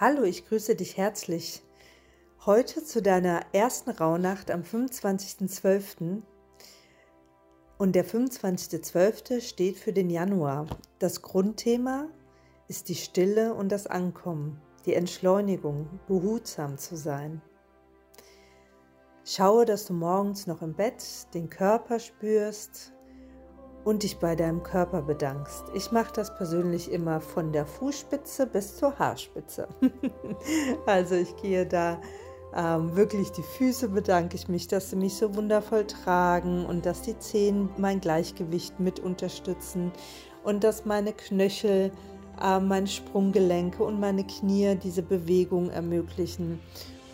Hallo, ich grüße dich herzlich. Heute zu deiner ersten Rauhnacht am 25.12. Und der 25.12. steht für den Januar. Das Grundthema ist die Stille und das Ankommen, die Entschleunigung, behutsam zu sein. Schaue, dass du morgens noch im Bett den Körper spürst, und dich bei deinem Körper bedankst. Ich mache das persönlich immer von der Fußspitze bis zur Haarspitze. also ich gehe da ähm, wirklich die Füße bedanke ich mich, dass sie mich so wundervoll tragen und dass die Zehen mein Gleichgewicht mit unterstützen und dass meine Knöchel, äh, meine Sprunggelenke und meine Knie diese Bewegung ermöglichen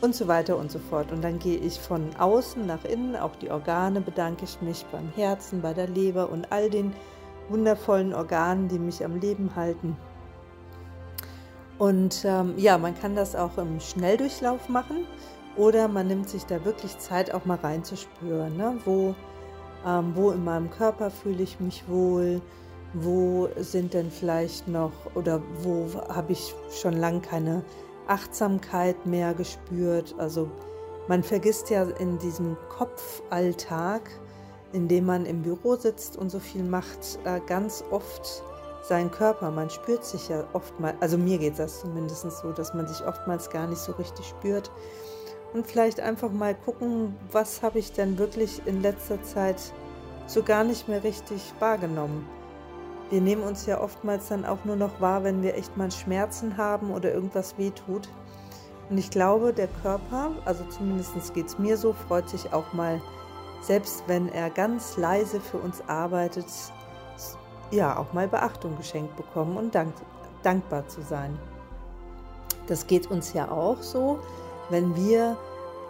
und so weiter und so fort. Und dann gehe ich von außen nach innen, auch die Organe bedanke ich mich beim Herzen, bei der Leber und all den wundervollen Organen, die mich am Leben halten. Und ähm, ja, man kann das auch im Schnelldurchlauf machen oder man nimmt sich da wirklich Zeit, auch mal reinzuspüren, ne? wo, ähm, wo in meinem Körper fühle ich mich wohl, wo sind denn vielleicht noch oder wo habe ich schon lange keine Achtsamkeit mehr gespürt. Also man vergisst ja in diesem Kopfalltag, in dem man im Büro sitzt und so viel macht, äh, ganz oft seinen Körper. Man spürt sich ja oftmals, also mir geht das zumindest so, dass man sich oftmals gar nicht so richtig spürt. Und vielleicht einfach mal gucken, was habe ich denn wirklich in letzter Zeit so gar nicht mehr richtig wahrgenommen wir nehmen uns ja oftmals dann auch nur noch wahr, wenn wir echt mal Schmerzen haben oder irgendwas wehtut. Und ich glaube, der Körper, also zumindest geht es mir so, freut sich auch mal, selbst wenn er ganz leise für uns arbeitet, ja, auch mal Beachtung geschenkt bekommen und dank, dankbar zu sein. Das geht uns ja auch so, wenn wir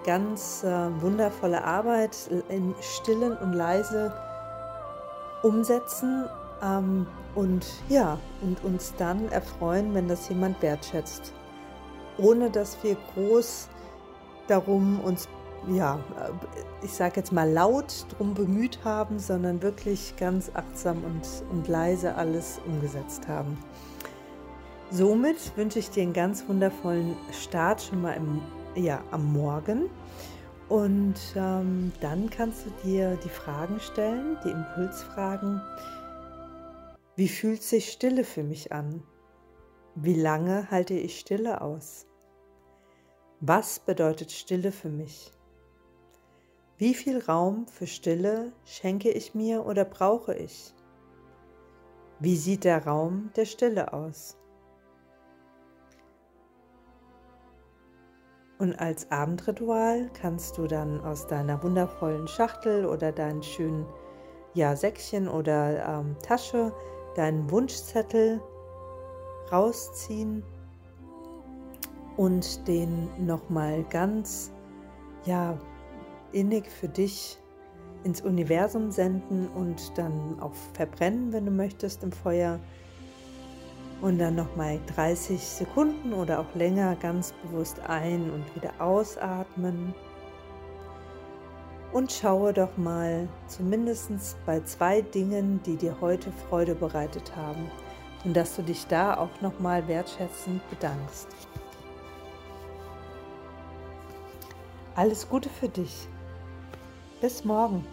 ganz äh, wundervolle Arbeit in stillen und leise umsetzen ähm, und ja, und uns dann erfreuen, wenn das jemand wertschätzt. Ohne dass wir groß darum uns, ja, ich sage jetzt mal laut drum bemüht haben, sondern wirklich ganz achtsam und, und leise alles umgesetzt haben. Somit wünsche ich dir einen ganz wundervollen Start schon mal im, ja, am Morgen. Und ähm, dann kannst du dir die Fragen stellen, die Impulsfragen. Wie fühlt sich Stille für mich an? Wie lange halte ich Stille aus? Was bedeutet Stille für mich? Wie viel Raum für Stille schenke ich mir oder brauche ich? Wie sieht der Raum der Stille aus? Und als Abendritual kannst du dann aus deiner wundervollen Schachtel oder deinen schönen ja, Säckchen oder ähm, Tasche deinen Wunschzettel rausziehen und den nochmal ganz ja innig für dich ins Universum senden und dann auch verbrennen, wenn du möchtest im Feuer. Und dann nochmal 30 Sekunden oder auch länger ganz bewusst ein und wieder ausatmen und schaue doch mal zumindest bei zwei Dingen, die dir heute Freude bereitet haben und dass du dich da auch nochmal wertschätzend bedankst. Alles Gute für dich. Bis morgen.